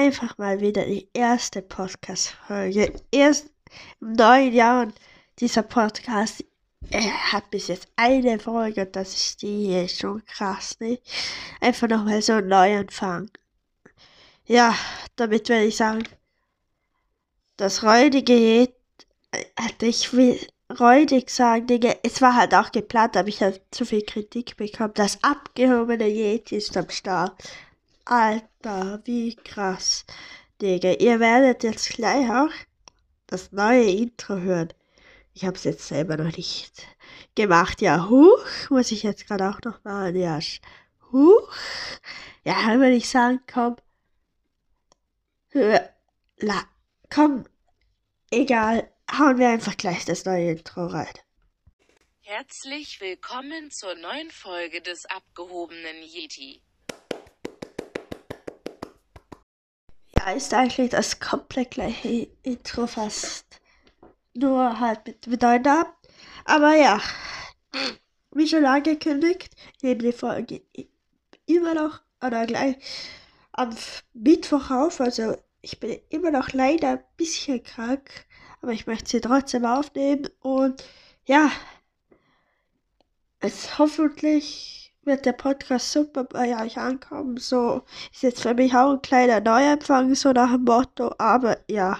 einfach mal wieder die erste Podcast-Folge. Erst im neuen Jahr und dieser Podcast er hat bis jetzt eine Folge und das ist die hier schon krass, ne? Einfach nochmal so ein Neuanfang. Ja, damit werde ich sagen, das räudige Jet, äh, ich will räudig sagen, Digga, es war halt auch geplant, aber ich habe zu viel Kritik bekommen. Das abgehobene Yeti ist am Start. Alter, wie krass. Digga, ihr werdet jetzt gleich auch das neue Intro hören. Ich habe es jetzt selber noch nicht gemacht. Ja, huch, muss ich jetzt gerade auch noch machen. Ja, huch. Ja, würde ich sagen, komm. Hör, la, komm. Egal, hauen wir einfach gleich das neue Intro rein. Herzlich willkommen zur neuen Folge des abgehobenen Yeti. Ja, ist eigentlich das komplett gleiche Intro fast. Nur halt mit bedeutender. Aber ja, wie schon angekündigt, nehmen die Folge immer noch oder gleich am Mittwoch auf. Also ich bin immer noch leider ein bisschen krank, aber ich möchte sie trotzdem aufnehmen. Und ja, es hoffentlich wird der Podcast super bei euch ankommen. So ist jetzt für mich auch ein kleiner Neuanfang, so nach dem Motto. Aber ja,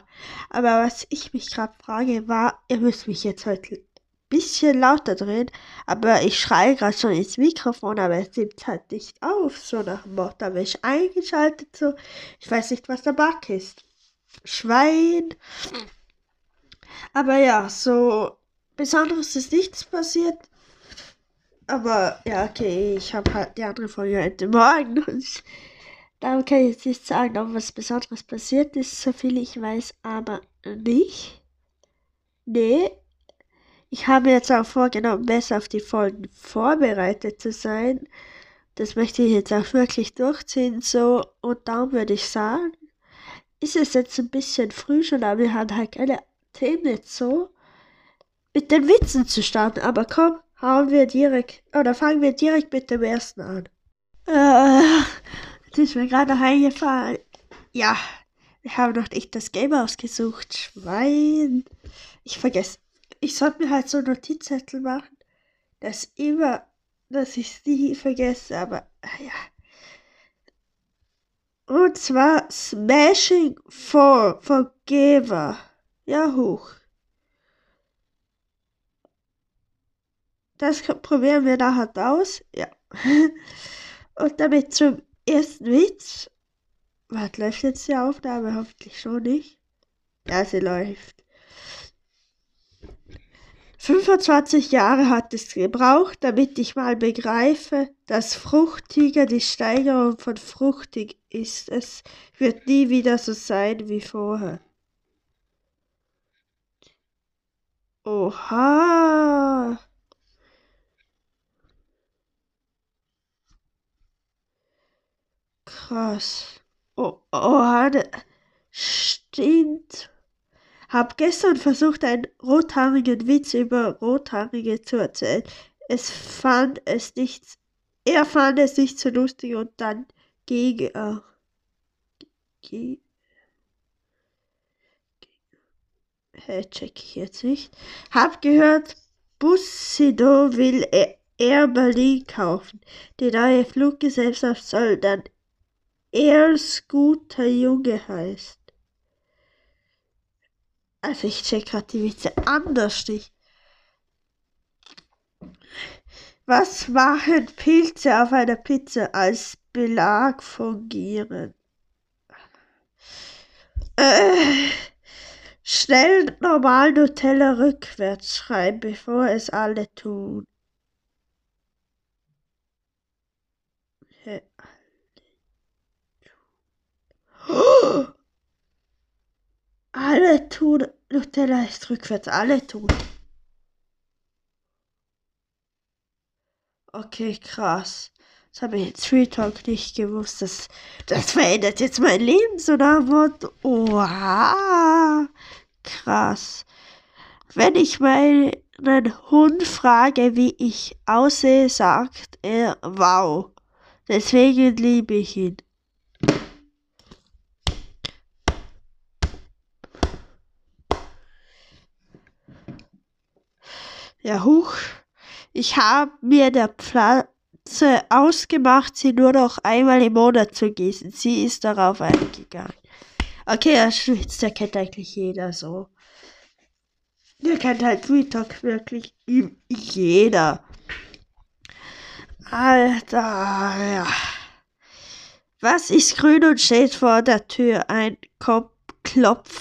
aber was ich mich gerade frage, war, ihr müsst mich jetzt heute ein bisschen lauter drehen, aber ich schreie gerade schon ins Mikrofon, aber es nimmt halt nicht auf, so nach dem Motto. Aber ich eingeschaltet, so, ich weiß nicht, was der Bug ist. Schwein. Aber ja, so Besonderes ist nichts passiert. Aber ja, okay, ich habe halt die andere Folge heute Morgen und darum kann ich jetzt nicht sagen, ob was Besonderes passiert ist, so viel ich weiß, aber nicht. Nee. Ich habe jetzt auch vorgenommen, besser auf die Folgen vorbereitet zu sein. Das möchte ich jetzt auch wirklich durchziehen, so. Und darum würde ich sagen, ist es jetzt ein bisschen früh schon, aber wir haben halt keine Themen jetzt so mit den Witzen zu starten. Aber komm, hauen wir direkt, oder fangen wir direkt mit dem ersten an. Äh, das ist mir gerade noch eingefallen. Ja, wir haben noch nicht das Game ausgesucht. Schwein. Ich vergesse. Ich sollte mir halt so Notizzettel machen, dass immer, dass ich es nie vergesse, aber ja. Und zwar Smashing for Forgiver. Ja, hoch. Das probieren wir nachher aus. Ja. Und damit zum ersten Witz. Was läuft jetzt die Aufnahme? Hoffentlich schon nicht. Ja, sie läuft. 25 Jahre hat es gebraucht, damit ich mal begreife, dass Fruchtiger die Steigerung von fruchtig ist. Es wird nie wieder so sein wie vorher. Oha. Krass. Oh, oh, stimmt. Hab gestern versucht, einen rothaarigen Witz über Rothaarige zu erzählen. Es fand es nicht, er fand es nicht so lustig und dann ging er. Hä, check ich jetzt nicht. Hab gehört, Bussido will Air Berlin kaufen. Die neue Fluggesellschaft soll dann Earls guter Junge heißt. Also ich check gerade die Witze anders nicht. Was machen Pilze auf einer Pizza als Belag fungieren? Äh, schnell normal Nutella rückwärts schreiben, bevor es alle tun. Alle tun. Nutella ist rückwärts. Alle tun. Okay, krass. Das habe ich jetzt Free Talk nicht gewusst. Das, das verändert jetzt mein Leben, so nach Motto. Oha. Krass. Wenn ich meinen Hund frage, wie ich aussehe, sagt er, wow. Deswegen liebe ich ihn. Ja, huch. Ich habe mir der Pflanze ausgemacht, sie nur noch einmal im Monat zu gießen. Sie ist darauf eingegangen. Okay, das schwitzt, der kennt eigentlich jeder so. Der kennt halt Sweet Talk wirklich jeder. Alter, ja. Was ist grün und steht vor der Tür? Ein Klopfsalat.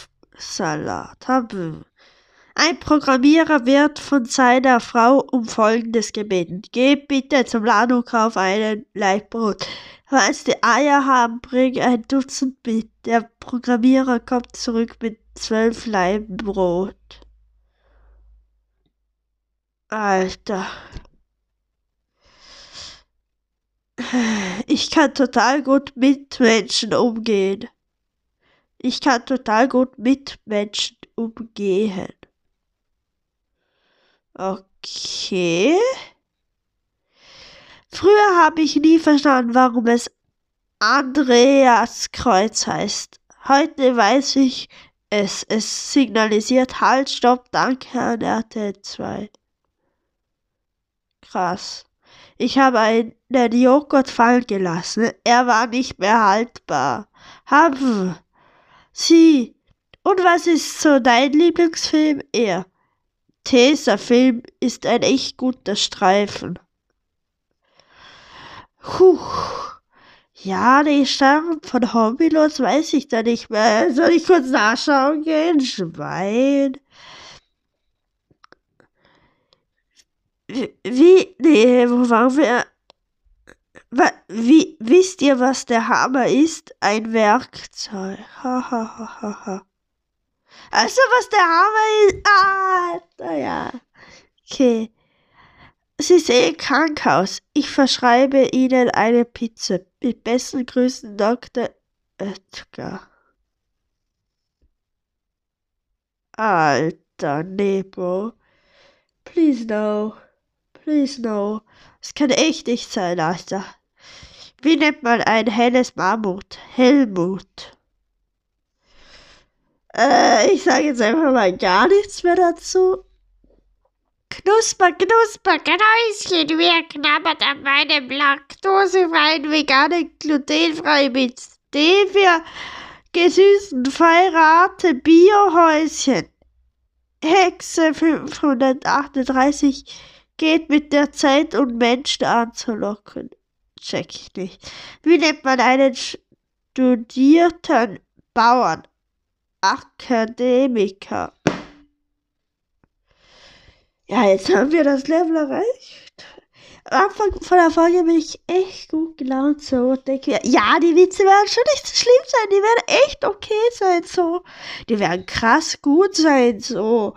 Ein Programmierer wird von seiner Frau um Folgendes gebeten. Geh bitte zum Laden kauf einen Leibbrot. Falls die Eier haben, bring ein Dutzend mit. Der Programmierer kommt zurück mit zwölf Laiben Brot. Alter. Ich kann total gut mit Menschen umgehen. Ich kann total gut mit Menschen umgehen. Okay. Früher habe ich nie verstanden, warum es Andreas Kreuz heißt. Heute weiß ich es. Es signalisiert Halt, Stopp, Danke an RTL 2. Krass. Ich habe einen Joghurt fallen gelassen. Er war nicht mehr haltbar. Haben Sie. Und was ist so dein Lieblingsfilm? Er. Tesa-Film ist ein echt guter Streifen. Puh. Ja, die Sterne von Hobbylos weiß ich da nicht mehr. Soll ich kurz nachschauen gehen? Schwein. Wie, nee, wo waren wir? Wie, wisst ihr, was der Hammer ist? Ein Werkzeug. Ha, ha, ha, ha, ha. Also, was der Hammer ist? Ah, naja. Okay. Sie sehen krank aus. Ich verschreibe Ihnen eine Pizza. Mit besten Grüßen, Dr. Oetker. Alter, Nebo. Please no. Please no. Es kann echt nicht sein, Alter. Wie nennt man ein helles Mammut? Helmut. Äh, ich sage jetzt einfach mal gar nichts mehr dazu. Knusper, knusper, Knäuschen, wer knabbert an meinem laktosefreien, veganen, glutenfrei mit Stevia gesüßten Feirate Biohäuschen. Hexe 538 geht mit der Zeit, um Menschen anzulocken. Check ich nicht. Wie nennt man einen studierten Bauern? Akademiker. Ja, jetzt haben wir das Level erreicht. Am Anfang von der Folge bin ich echt gut gelaunt so denke, ja, die Witze werden schon nicht so schlimm sein, die werden echt okay sein so. Die werden krass gut sein so.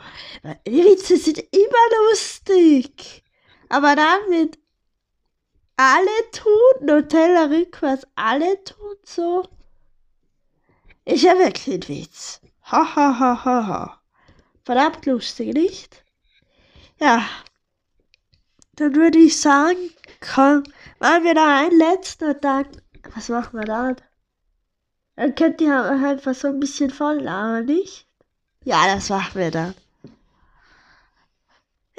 Die Witze sind immer lustig. Aber dann mit alle tun, Nutella rückwärts, alle tun so. Ist ja wirklich ein Witz. Ha ha ha ha ha. Verdammt lustig, nicht? Ja, dann würde ich sagen, komm, machen wir da einen letzten und dann, was machen wir dann? Dann könnt ihr einfach so ein bisschen voll labern, nicht? Ja, das machen wir dann.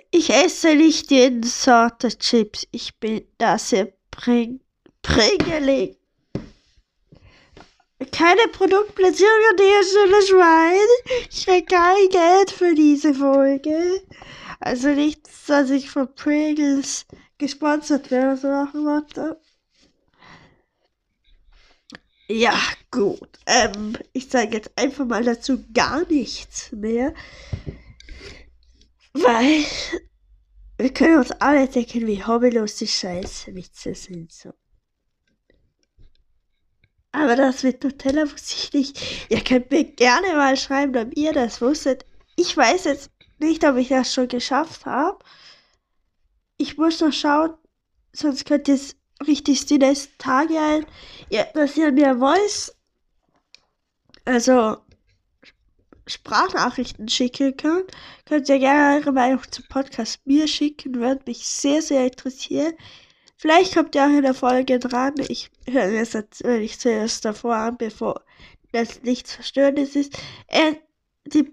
Ich esse nicht jeden Sorte Chips. Ich bin da sehr bring, pringelig. Keine Produktplatzierung der Stelle, Schwein. Ich krieg kein Geld für diese Folge. Also nichts, dass ich von Pringles gesponsert werde, so nach dem. Ja, gut. Ähm, ich sage jetzt einfach mal dazu gar nichts mehr. Weil wir können uns alle denken, wie hobbylos die Scheißwitze sind. So. Aber das mit Nutella wusste ich nicht. Ihr könnt mir gerne mal schreiben, ob ihr das wusstet. Ich weiß jetzt nicht, ob ich das schon geschafft habe. Ich muss noch schauen, sonst könnt ihr es richtig die nächsten Tage ein, ja, dass ihr mir Voice, also Sprachnachrichten schicken könnt. Könnt ihr gerne eure Meinung zum Podcast mir schicken, würde mich sehr, sehr interessieren. Vielleicht kommt ihr auch in der Folge dran. Ich höre mir das natürlich zuerst davor an, bevor das nichts Verstörendes ist. Äh, die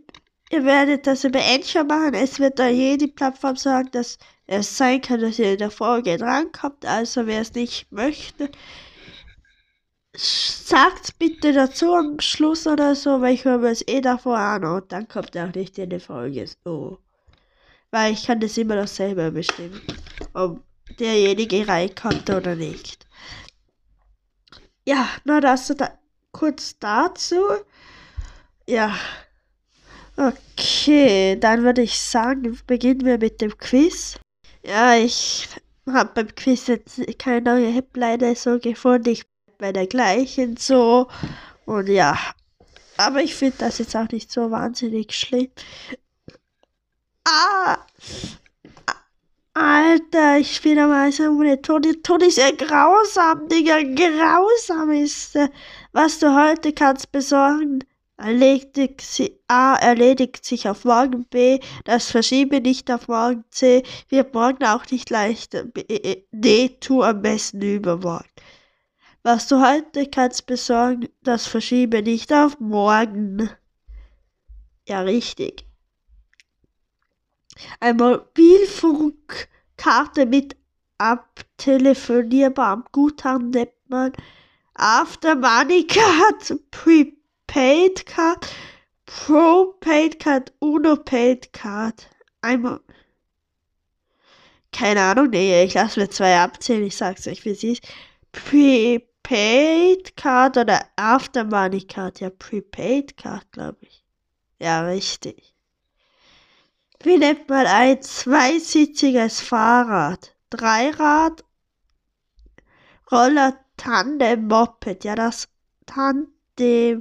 ihr werdet das über Anchor machen. Es wird da jede Plattform sagen, dass es sein kann, dass ihr in der Folge drankommt. Also wer es nicht möchte, sagt bitte dazu am Schluss oder so, weil ich höre mir es eh davor an und dann kommt er auch nicht in die Folge. So. Weil ich kann das immer noch selber bestimmen, ob derjenige reinkommt oder nicht. Ja, nur das da, kurz dazu. Ja. Okay, dann würde ich sagen, beginnen wir mit dem Quiz. Ja, ich habe beim Quiz jetzt keine neue Headline so gefunden. Ich bin bei der gleichen so. Und ja. Aber ich finde das jetzt auch nicht so wahnsinnig schlimm. Ah! Alter, ich spiele mal so ohne Tod. Tod ist ja grausam, Digga. Grausam ist, äh, was du heute kannst besorgen erledigt, sie, A erledigt sich auf morgen, B das Verschiebe nicht auf morgen, C wird morgen auch nicht leichter, B, äh, D tu am besten übermorgen. Was du heute kannst besorgen, das Verschiebe nicht auf morgen. Ja, richtig. Ein Mobilfunkkarte mit abtelefonierbarem Guthaben nennt man After Money Card Pre Paid Card, Pro Paid Card, Uno Paid Card. Einmal. Keine Ahnung, nee, ich lasse mir zwei abzählen, ich sag's euch, wie sie ist. Prepaid Card oder After Money Card? Ja, Prepaid Card, glaube ich. Ja, richtig. Wie nennt man ein zweisitziges Fahrrad? Dreirad, Roller, Tandem, Moped. Ja, das Tandem.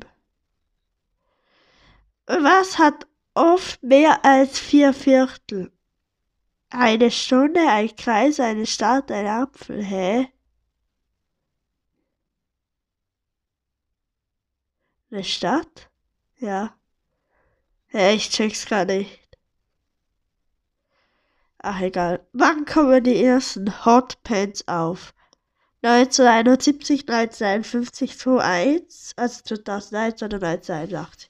Was hat oft mehr als vier Viertel? Eine Stunde, ein Kreis, eine Stadt, ein Apfel, hä? Eine Stadt? Ja. Ja, ich check's gar nicht. Ach egal. Wann kommen die ersten Hotpants auf? 1971, 1951, 2001, also 2001 oder 1981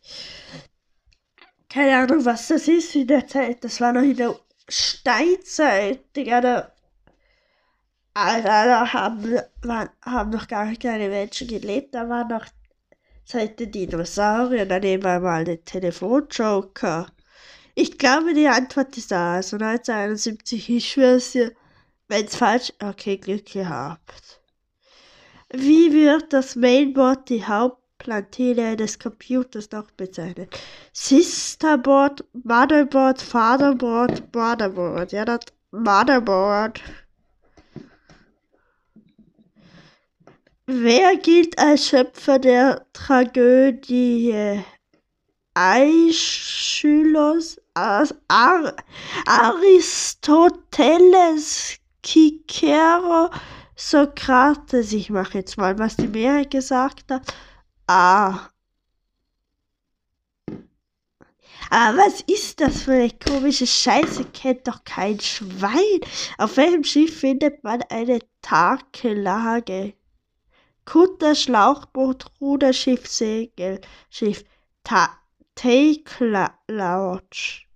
keine Ahnung, was das ist in der Zeit. Das war noch in der Steinzeit, Digga. Da, Alter, da haben, waren, haben noch gar keine Menschen gelebt. Da war noch seit den Dinosauriern. Daneben war mal der Telefonjoker. Ich glaube, die Antwort ist da. Also 1971, ich schwör's dir. Wenn's falsch, okay, Glück gehabt. Wie wird das Mainboard die Haupt Plantine des Computers noch bezeichnet. Sisterboard, Motherboard, Fatherboard, Motherboard. Ja, das Motherboard. Wer gilt als Schöpfer der Tragödie? Aeschylus, Aristoteles, Cicero, Sokrates. Ich mache jetzt mal, was die Mehrheit gesagt hat. Ah. Aber was ist das für eine komische Scheiße? Kennt doch kein Schwein. Auf welchem Schiff findet man eine Takelage? Kutter, Schlauchboot, Ruder, Schiff, Segel, Schiff, Ta Take Lodge.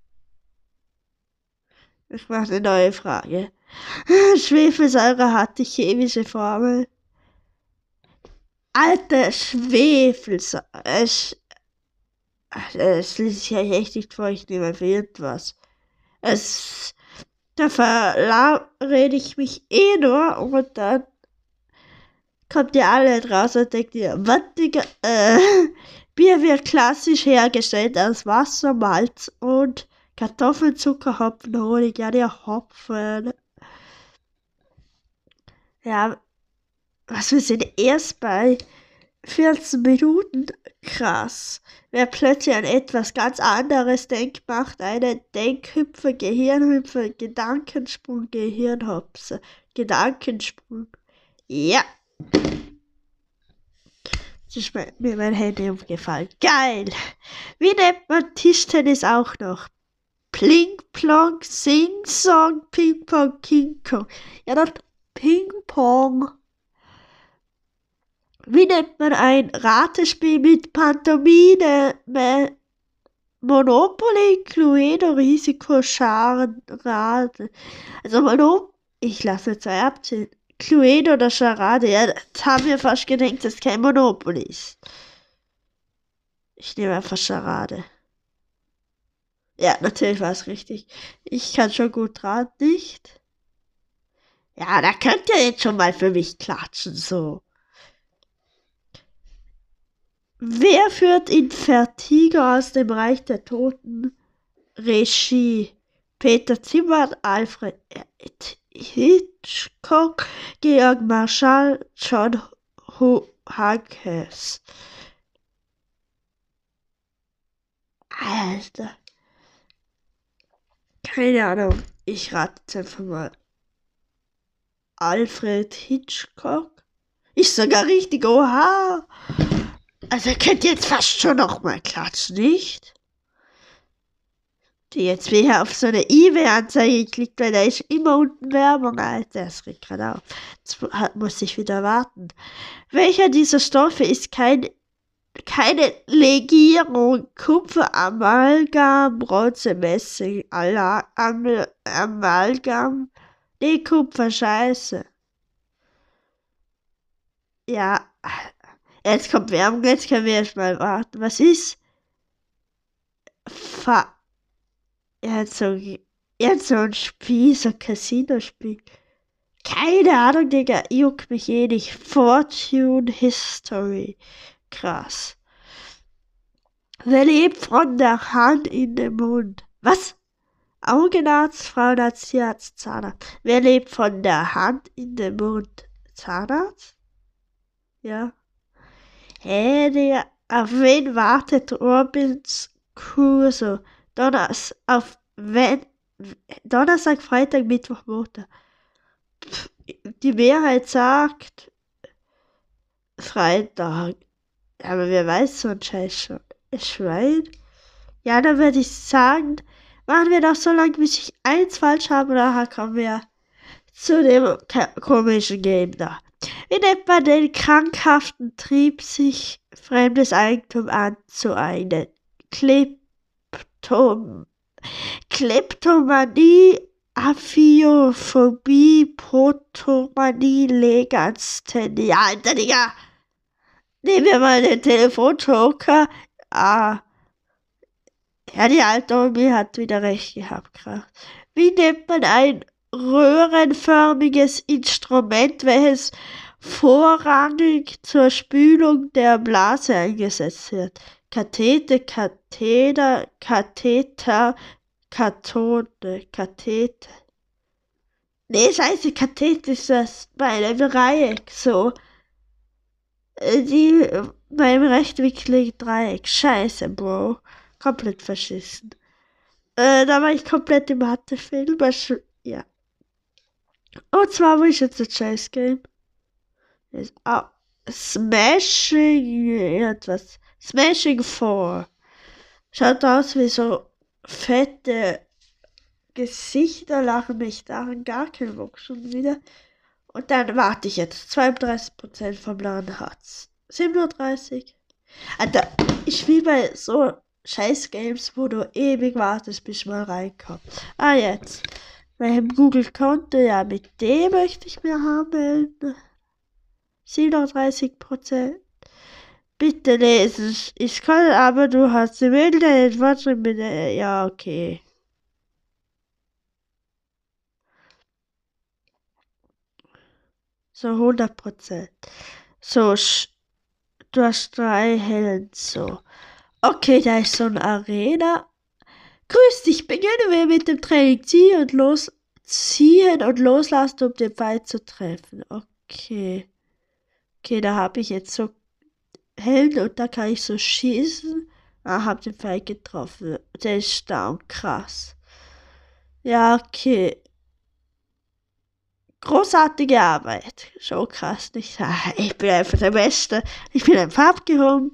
Ich mache eine neue Frage. Schwefelsäure hat die chemische Formel. Alter Schwefel. Es, es liest sich echt nicht vor, ich nehme für irgendwas. Es, da verrede ich mich eh nur und dann kommt ihr alle draus und denkt ihr, was, Digga, äh, Bier wird klassisch hergestellt aus Wasser, Malz und Kartoffeln, Zucker, Hopfen, Honig, ja, der Hopfen. Ja, was wir sind erst bei 14 Minuten. Krass. Wer plötzlich an etwas ganz anderes denkt, macht einen Denkhüpfer, Gehirnhüpfer, Gedankensprung, Gehirnhopse. Gedankensprung. Ja. Das ist mir mein Handy umgefallen. Geil. Wie nennt man Tischtennis auch noch? Pling Plong, Sing Song, Ping Pong, King Kong. Ja, das Ping Pong. Wie nennt man ein Ratespiel mit Pantomime? Monopoly, Cluedo, Risiko, Scharade. Also Monopoly, ich lasse zwei abzählen. Cluedo oder Charade, ja, das haben wir fast gedacht, dass kein Monopoly ist. Ich nehme einfach Charade. Ja, natürlich war es richtig. Ich kann schon gut raten, nicht? Ja, da könnt ihr jetzt schon mal für mich klatschen, so. Wer führt in Vertigo aus dem Reich der Toten? Regie. Peter Zimmer, Alfred Hitchcock, Georg Marschall, John Hankes. Alter. Keine Ahnung. Ich rate jetzt einfach mal. Alfred Hitchcock? Ich sogar richtig, oha! Also ihr könnt jetzt fast schon noch mal klatschen, nicht? Die jetzt wieder auf so eine eBay-Anzeige geklickt, weil da ist immer unten Werbung, Alter. Das regt gerade auf. Jetzt muss ich wieder warten. Welcher dieser Stoffe ist kein, keine Legierung? Kupfer, Amalgam, Bronze, Messing, Amalgam? Nee, Kupfer, scheiße. Ja, Jetzt kommt Werbung, jetzt können wir erstmal warten. Was ist? Fa hat so, hat so ein Spiel, so ein Casino-Spiel. Keine Ahnung, Digga, juckt mich eh nicht. Fortune History. Krass. Wer lebt von der Hand in den Mund? Was? Augenarzt, Frauenarzt, Tierarzt, Zahnarzt. Wer lebt von der Hand in den Mund? Zahnarzt? Ja. Hä, Digga, auf wen wartet Robins Crusoe? Donners, auf wenn, Donnerstag, Freitag, Mittwoch, Montag. Die Mehrheit sagt Freitag. Aber wer weiß so ein Scheiß schon? Schwein? Ja, dann würde ich sagen, machen wir doch so lange, bis ich eins falsch habe, nachher kommen wir zu dem komischen Game da. Wie nennt man den krankhaften Trieb, sich fremdes Eigentum anzueignen? Kleptom Kleptomanie, Aphiophobie, Protomanie, Legasthenie. Alter, Digga! Nehmen wir mal den Telefonjoker. Ah. Ja, die alte Omi hat wieder recht gehabt, krass. Wie nennt man ein röhrenförmiges Instrument, welches vorrangig zur Spülung der Blase eingesetzt wird. Kathete, Katheter, Katheter, Kathode, Kathete. Nee, scheiße, Kathete ist das bei einem Dreieck, so. Die beim rechtwinkligen Dreieck. Scheiße, Bro. Komplett verschissen. Äh, da war ich komplett im Mathefilm. Ja. Und zwar, wo ist jetzt das Chase Game? Ist, oh, Smashing etwas. Smashing 4. Schaut aus wie so fette Gesichter, lachen mich daran gar kein Bock schon wieder. Und dann warte ich jetzt. 32% vom Laden hat's. 37. Alter, ich spiele bei so scheiß Games, wo du ewig wartest, bis mal reinkommt. Ah, jetzt welchem Google-Konto, ja, mit dem möchte ich mir haben. 37 Prozent. Bitte lesen. Ich kann, aber du hast die Bilder Fortschritt bitte. Ja, okay. So 100 Prozent. So, du hast drei Helden, so. Okay, da ist so eine Arena. Grüß dich, beginnen wir mit dem Training. Ziehen und los, ziehen und loslassen, um den Feind zu treffen. Okay. Okay, da habe ich jetzt so Helden und da kann ich so schießen. Ah, hab den Feind getroffen. Der ist down, krass. Ja, okay. Großartige Arbeit. Schon krass, nicht? Ich bin einfach der Beste. Ich bin einfach abgehoben.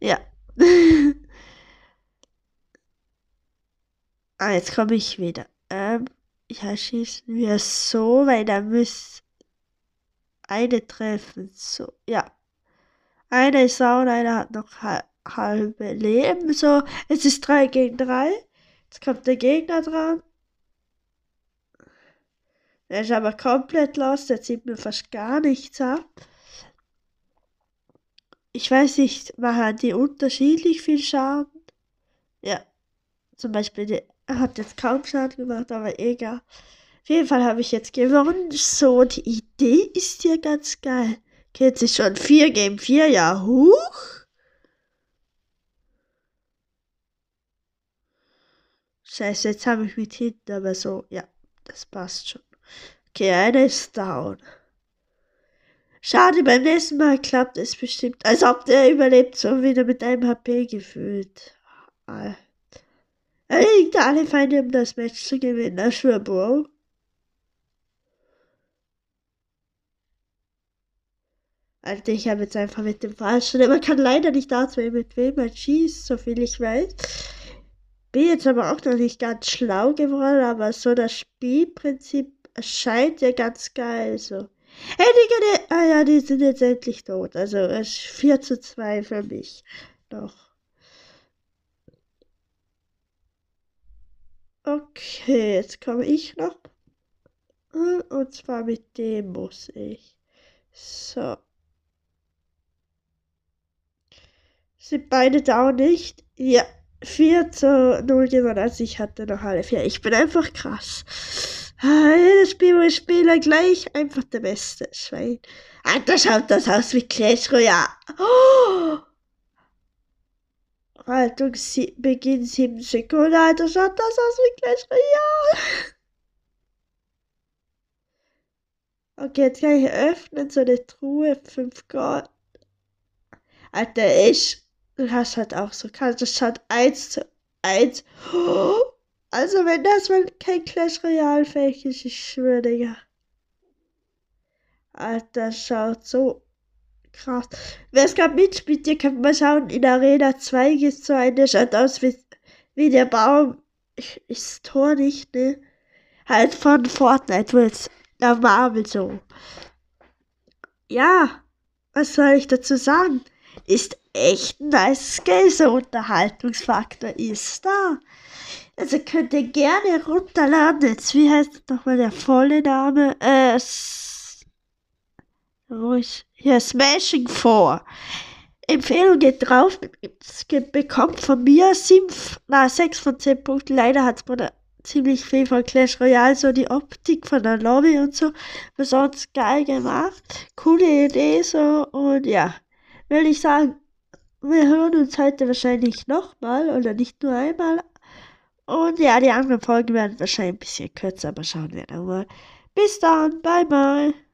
Ja. Ah, jetzt komme ich wieder. Ähm, ja, schießen wir so, weil da muss eine treffen. So, ja. Eine ist down, einer hat noch halbe Leben. So, es ist 3 gegen 3. Jetzt kommt der Gegner dran. Er ist aber komplett los, der zieht mir fast gar nichts ab. Ich weiß nicht, machen die unterschiedlich viel Schaden? Ja, zum Beispiel, er hat jetzt kaum Schaden gemacht, aber egal. Auf jeden Fall habe ich jetzt gewonnen. So, die Idee ist ja ganz geil. Jetzt ist schon 4 Game 4, ja, huch. Scheiße, jetzt habe ich mit hinten, aber so, ja, das passt schon. Okay, einer ist down. Schade, beim nächsten Mal klappt es bestimmt. Als ob der überlebt, so wieder mit einem HP gefühlt. Er liegt alle Feinde, um das Match zu gewinnen. Das schwör, Bro. Alter, ich habe jetzt einfach mit dem Falschen. Man kann leider nicht auswählen, mit wem man schießt, soviel ich weiß. Bin jetzt aber auch noch nicht ganz schlau geworden, aber so das Spielprinzip erscheint ja ganz geil. So. Hey, Digga, die, ah ja, die sind jetzt endlich tot. Also es ist 4 zu 2 für mich. Noch. Okay, jetzt komme ich noch. Und zwar mit dem muss ich. So. Sind beide da nicht? Ja. 4 zu 0 gewonnen. Also ich hatte noch alle vier. Ich bin einfach krass. Jedes Spiel, wo ich spiele, gleich einfach der beste Schwein. Alter, schaut das aus wie Clash Royale. Oh! Haltung sie Beginn 7 Sekunden. Alter, schaut das aus wie Clash Royale. Okay, jetzt kann ich öffnen, so eine Truhe, 5 Gold. Alter, ich Du hast halt auch so. Das schaut 1 zu 1. Also, wenn das mal kein Clash Royale fähig ist, ich schwöre, Digga. Alter, schaut so krass. Wer es gerade mitspielt, ihr könnt mal schauen. In Arena 2 gibt es so eine, schaut aus wie, wie der Baum. Ich, ist Tor nicht, ne? Halt von Fortnite, jetzt der Marvel so. Ja, was soll ich dazu sagen? Ist echt nice Game, so Unterhaltungsfaktor ist da. Also könnt ihr gerne runterladen. Jetzt, wie heißt nochmal der volle Name? Äh, wo ist hier Smashing 4. Empfehlung geht drauf, bekommt von mir 7, na, 6 von 10 Punkten. Leider hat es mir ziemlich viel von Clash Royale, so die Optik von der Lobby und so. Besonders geil gemacht. Coole Idee so und ja, will ich sagen, wir hören uns heute wahrscheinlich nochmal oder nicht nur einmal. Und ja, die anderen Folgen werden wahrscheinlich ein bisschen kürzer, aber schauen wir dann mal. Bis dann, bye bye.